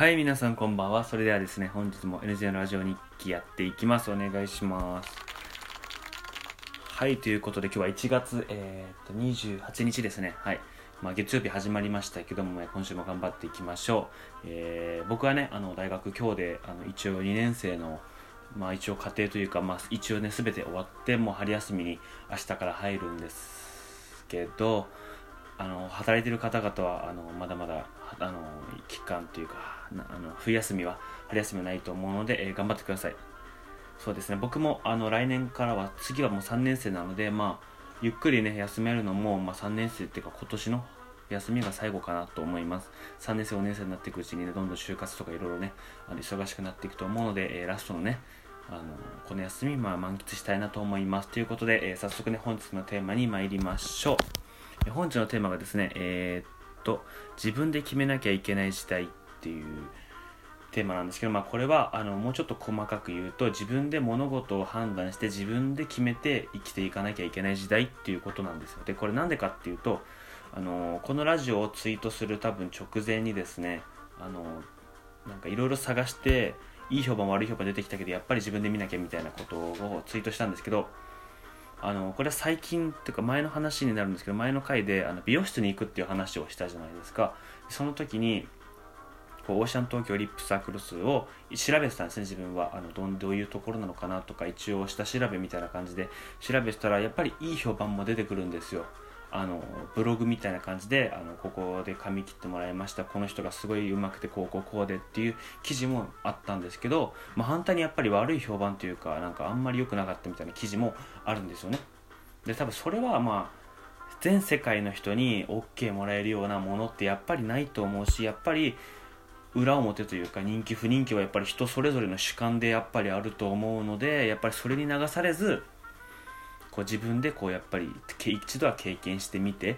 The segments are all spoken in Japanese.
はい、皆さんこんばんは。それではですね、本日も NJ のラジオ日記やっていきます。お願いします。はい、ということで今日は1月、えー、と28日ですね。はい。まあ、月曜日始まりましたけども、ね今週も頑張っていきましょう。えー僕はね、あの大学今日であの一応2年生の、まあ、一応家庭というか、まあ、一応ね、すべて終わって、もう春休みに明日から入るんですけど、あの働いてる方々はあのまだまだあの期間というかあの冬休みは春休みはないと思うので、えー頑張ってください。そうですね。僕もあの来年からは次はもう3年生なのでまあゆっくりね休めるのも、まあ、3年生っていうか今年の休みが最後かなと思います。3年生4年生になっていくうちにねどんどん就活とかいろいろねあの忙しくなっていくと思うので、えーラストのねあのこの休み、まあ、満喫したいなと思います。ということで、えー早速ね本日のテーマに参りましょう。本日のテーマがですね、えーっと、自分で決めなきゃいけない時代っていうテーマなんですけど、まあ、これはあのもうちょっと細かく言うと、自分で物事を判断して自分で決めて生きていかなきゃいけない時代っていうことなんですよ。で、これなんでかっていうと、あのこのラジオをツイートする多分直前にですね、あのなんかいろいろ探して、いい評判悪い評判出てきたけど、やっぱり自分で見なきゃみたいなことをツイートしたんですけど、あのこれは最近っていうか前の話になるんですけど前の回であの美容室に行くっていう話をしたじゃないですかその時にこうオーシャン東京リップサークル数を調べてたんですね自分は。あのどんどういうところなのかなとか一応下調べみたいな感じで調べてたらやっぱりいい評判も出てくるんですよ。あのブログみたいな感じであのここで髪切ってもらいました。この人がすごい上手くてこうこうこうでっていう記事もあったんですけど、まあ、反対にやっぱり悪い評判というかなんかあんまり良くなかったみたいな記事もあるんですよね。で多分それはまあ全世界の人に OK もらえるようなものってやっぱりないと思うしやっぱり裏表というか人気不人気はやっぱり人それぞれの主観でやっぱりあると思うのでやっぱりそれに流されずこう自分でこうやっぱり一度は経験してみて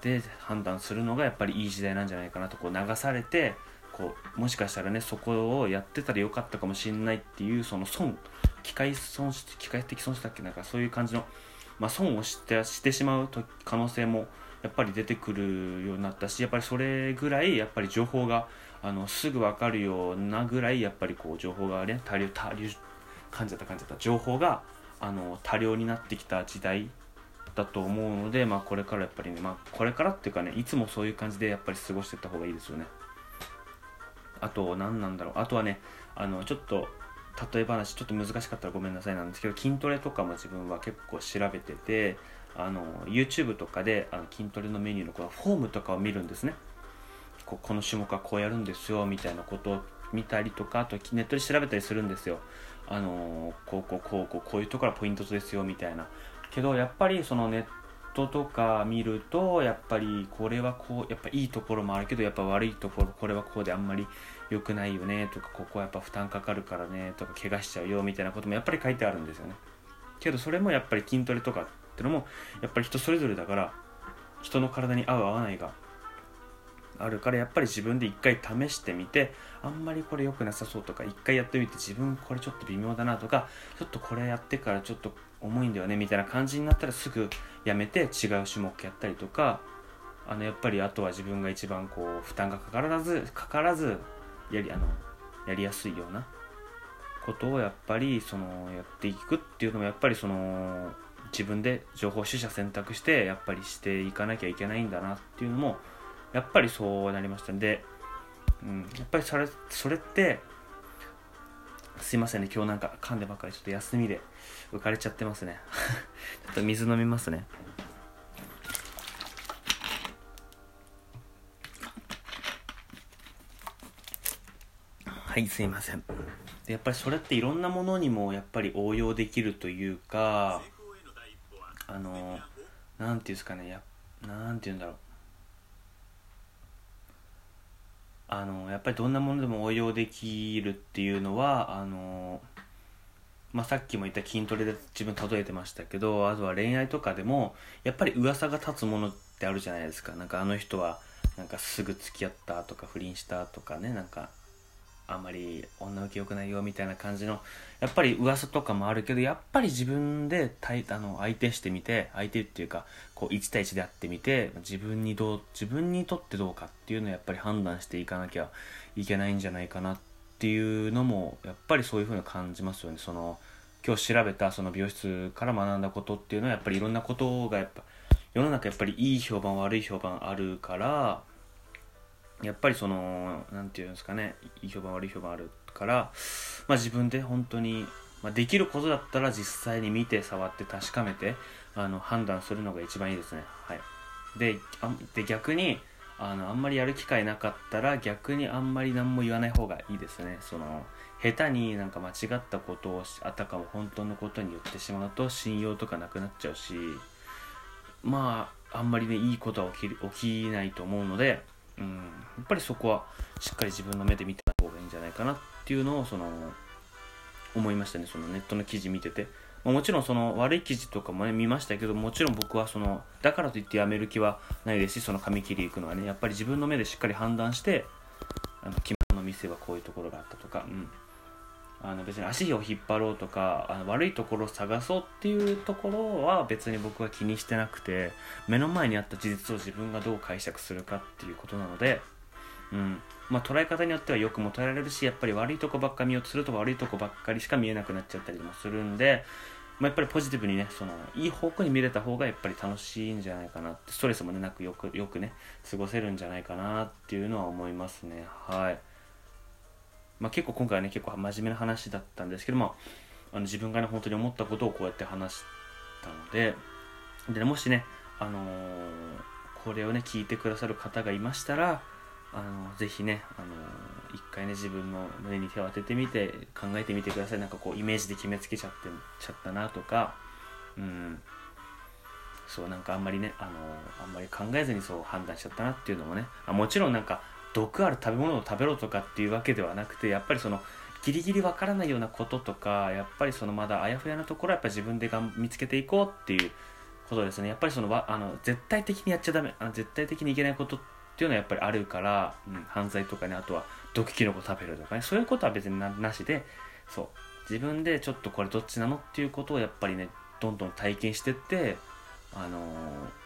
で判断するのがやっぱりいい時代なんじゃないかなとこう流されてこうもしかしたらねそこをやってたらよかったかもしれないっていうその損機械損失機械的損失だっけなんかそういう感じの、まあ、損をしてしてしまうと可能性もやっぱり出てくるようになったしやっぱりそれぐらいやっぱり情報があのすぐ分かるようなぐらいやっぱりこう情報がね多量多量噛んじゃった噛んじゃった情報があの多量になってきた時代だと思うので、まあ、これからやっぱりね、まあ、これからっていうかねいつもそういう感じでやっぱり過ごしていった方がいいですよね。あと何なんだろう。あとはねあのちょっと例え話ちょっと難しかったらごめんなさいなんですけど筋トレとかも自分は結構調べててあの YouTube とかであの筋トレのメニューのこのフォームとかを見るんですね。ここの種目はこうやるんですよみたいなことを見たりとかあとネットで調べたりするんですよ。あのこうこうこうこうこういうところがポイントですよみたいな。けどやっぱりそのネットとか見るとやっぱりこれはこうやっぱいいところもあるけどやっぱ悪いところこれはこうであんまり良くないよねとかここはやっぱ負担かかるからねとか怪我しちゃうよみたいなこともやっぱり書いてあるんですよね。けどそれもやっぱり筋トレとかってのもやっぱり人それぞれだから人の体に合う合わないがあるからやっぱり自分で一回試してみてあんまりこれ良くなさそうとか一回やってみて自分これちょっと微妙だなとかちょっとこれやってからちょっと重いんだよねみたいな感じになったらすぐやめて違う種目やったりとかあのやっぱりあとは自分が一番こう負担がかからずかからずやりあのやりやすいようなことをやっぱりそのやっていくっていうのもやっぱりその自分で情報取捨選択してやっぱりしていかなきゃいけないんだなっていうのもやっぱりそうなりましたんで、うん、やっぱりそれそれってすいませんね今日なんか噛んでばっかりちょっと休みで浮かれちゃってますね。ちょっと水飲みますね。はいすいません。でやっぱりそれっていろんなものにもやっぱり応用できるというかあのなんていうんですかねやなんていうんだろう。あのやっぱりどんなものでも応用できるっていうのはあの、まあ、さっきも言った筋トレで自分例えてましたけどあとは恋愛とかでもやっぱり噂が立つものってあるじゃないですか。なんかあの人はなんかすぐ付き合ったとか不倫したとかねなんかあんまり女受け良くないよみたいな感じのやっぱり噂とかもあるけどやっぱり自分で対あの相手してみて相手っていうかこう1対1で会ってみて自分にどう自分にとってどうかっていうのをやっぱり判断していかなきゃいけないんじゃないかなっていうのもやっぱりそういうふうに感じますよね。その今日調べたその美容室から学んだことっていうのはやっぱりいろんなことがやっぱ世の中やっぱりいい評判悪い評判あるからやっぱりその何て言うんですかねいい評判悪い評判あるから、まあ、自分で本当に、まあ、できることだったら実際に見て触って確かめてあの判断するのが一番いいですね。はい。であで逆にあのあんまりやる機会なかったら逆にあんまり何も言わない方がいいですね。その下手になんか間違ったことをあたかも本当のことに言ってしまうと信用とかなくなっちゃうしまああんまりねいいことは起き起きないと思うのでうん、やっぱりそこはしっかり自分の目で見てた方がいいんじゃないかなっていうのをその思いましたね。そのネットの記事見てて、まあ、もちろんその悪い記事とかもね見ましたけどもちろん僕はそのだからといってやめる気はないですしその髪切り行くのはねやっぱり自分の目でしっかり判断してあの着物の店はこういうところがあったとか、うん、あの別に足を引っ張ろうとかあの悪いところを探そうっていうところは別に僕は気にしてなくて目の前にあった事実を自分がどう解釈するかっていうことなので、うんまあ、捉え方によってはよくも捉えられるしやっぱり悪いとこばっか見ようとすると悪いとこばっかりしか見えなくなっちゃったりもするんで、まあ、やっぱりポジティブにねそのいい方向に見れた方がやっぱり楽しいんじゃないかなってストレスもねなくよくよくね過ごせるんじゃないかなっていうのは思いますねはい。まあ、結構今回はね結構真面目な話だったんですけどもあの自分がね本当に思ったことをこうやって話したのでで、ね、もしね、あのー、これをね聞いてくださる方がいましたらあのぜひね、あのー、一回ね自分の胸に手を当ててみて考えてみてください。なんかこうイメージで決めつけちゃってちゃったなとかうん。そうなんかあんまりね、あの、あんまり考えずにそう判断しちゃったなっていうのもね。あもちろんなんか毒ある食べ物を食べろとかっていうわけではなくてやっぱりそのギリギリわからないようなこととかやっぱりそのまだあやふやなところはやっぱ自分でが見つけていこうっていうことですね。やっぱりそのあの絶対的にやっちゃダメあの絶対的にいけないことっていうのはやっぱりあるから、うん、犯罪とかねあとは毒キノコ食べるとかねそういうことは別にななしでそう。自分でちょっとこれどっちなのっていうことをやっぱりねどんどん体験してってあのー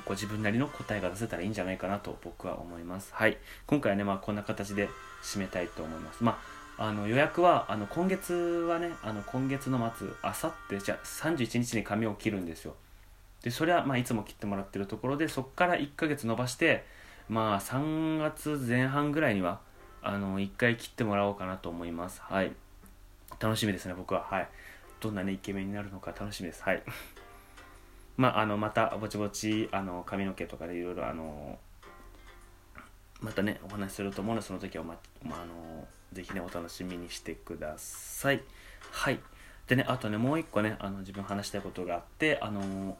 こう自分なりの答えが出せたらいいんじゃないかなと僕は思います。はい。今回はね、まあこんな形で締めたいと思います。まあ、あの予約は、あの今月はね、あの今月の末、あさって、じゃあ31日に髪を切るんですよ。で、それはまあいつも切ってもらってるところで、そこから1ヶ月伸ばして、まあ3月前半ぐらいには、あの、1回切ってもらおうかなと思います。はい。楽しみですね、僕は。はい。どんなね、イケメンになるのか楽しみです。はい。まあ、あのまたぼちぼちあの髪の毛とかでいろいろあのまたねお話しすると思うのでその時は、ままあ、のぜひねお楽しみにしてください。はい。でねあとねもう一個ねあの自分話したいことがあってあの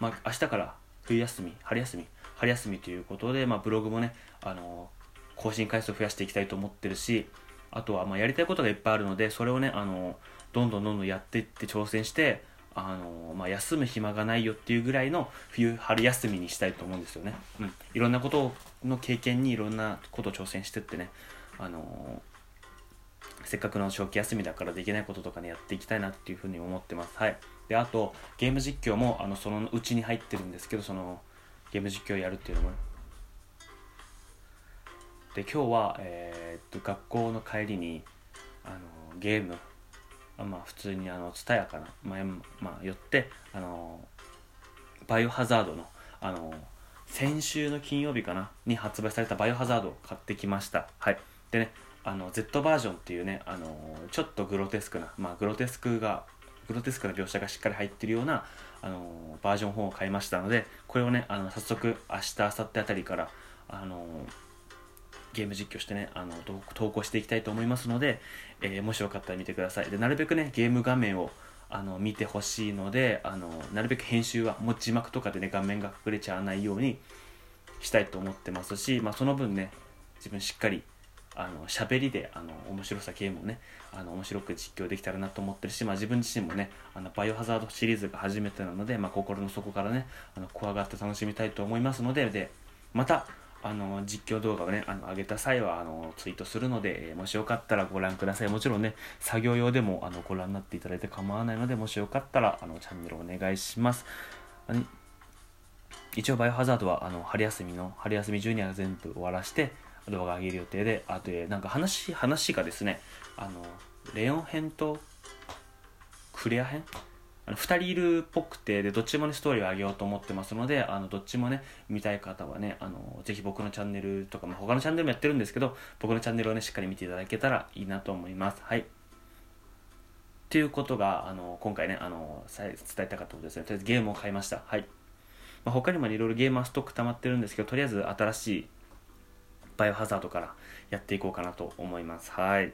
まあ明日から冬休み春休み春休みということで、まあ、ブログもねあの更新回数を増やしていきたいと思ってるしあとはまやりたいことがいっぱいあるのでそれをねあのどんどんどんどんやっていって挑戦してあのまあ、休む暇がないよっていうぐらいの冬春休みにしたいと思うんですよね、うん、いろんなことの経験にいろんなことを挑戦してってね、あのせっかくの長期休みだからできないこととかねやっていきたいなっていうふうに思ってます。はい。であとゲーム実況もあのそのうちに入ってるんですけどそのゲーム実況やるっていうのも。で今日は、えー、っと学校の帰りにあのゲームまあ普通にあの蔦屋かな、まあ、まあ、寄ってあのバイオハザードのあの先週の金曜日かなに発売されたバイオハザードを買ってきました。はい。でねあの Z バージョンっていうねあのちょっとグロテスクなまあグロテスクがグロテスクな描写がしっかり入ってるようなあのバージョン4を買いましたのでこれをねあの早速明日明後日あたりからあのゲーム実況してね、あの、投稿していきたいと思いますので、えー、もしよかったら見てください。で、なるべくね、ゲーム画面を、あの、見てほしいので、あの、なるべく編集は、もう字幕とかでね、画面が隠れちゃわないようにしたいと思ってますし、まあ、その分ね、自分しっかり、あの、喋りで、あの、面白さゲームをね、あの、面白く実況できたらなと思ってるし、まあ、自分自身もね、あの、バイオハザードシリーズが初めてなので、まあ、心の底からね、あの、怖がって楽しみたいと思いますので、で、また、あの実況動画をねあの上げた際はあのツイートするので、もしよかったらご覧ください。もちろんね作業用でもあのご覧になっていただいて構わないのでもしよかったらあのチャンネルお願いします。一応バイオハザードはあの春休みの春休み中には全部終わらして動画上げる予定であとなんか話話がですねあのレオン編とクレア編あの2人いるっぽくてでどっちもねストーリーを上げようと思ってますのであのどっちもね見たい方はねあのぜひ僕のチャンネルとか、まあ、他のチャンネルもやってるんですけど僕のチャンネルをねしっかり見ていただけたらいいなと思います。はい。ということがあの今回ねあの伝えたかったことですね。とりあえずゲームを買いました。はい、まあ、他にもいろいろゲームはストック溜まってるんですけどとりあえず新しいバイオハザードからやっていこうかなと思います。はい。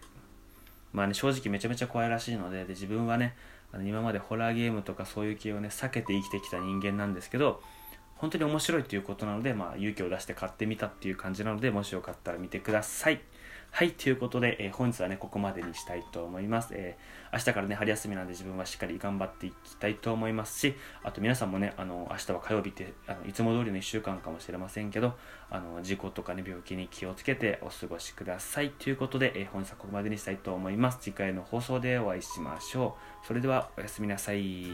まあね正直めちゃめちゃ怖いらしいのでで自分はねあの今までホラーゲームとかそういう系をね避けて生きてきた人間なんですけど本当に面白いということなので、まあ、勇気を出して買ってみたっていう感じなのでもしよかったら見てください。はい、ということで、えー、本日はね、ここまでにしたいと思います。えー、明日からね、春休みなんで自分はしっかり頑張っていきたいと思いますし、あと皆さんもね、あの、明日は火曜日って、あのいつも通りの1週間かもしれませんけど、あの、事故とかね、病気に気をつけてお過ごしください。ということで、えー、本日はここまでにしたいと思います。次回の放送でお会いしましょう。それでは、おやすみなさい。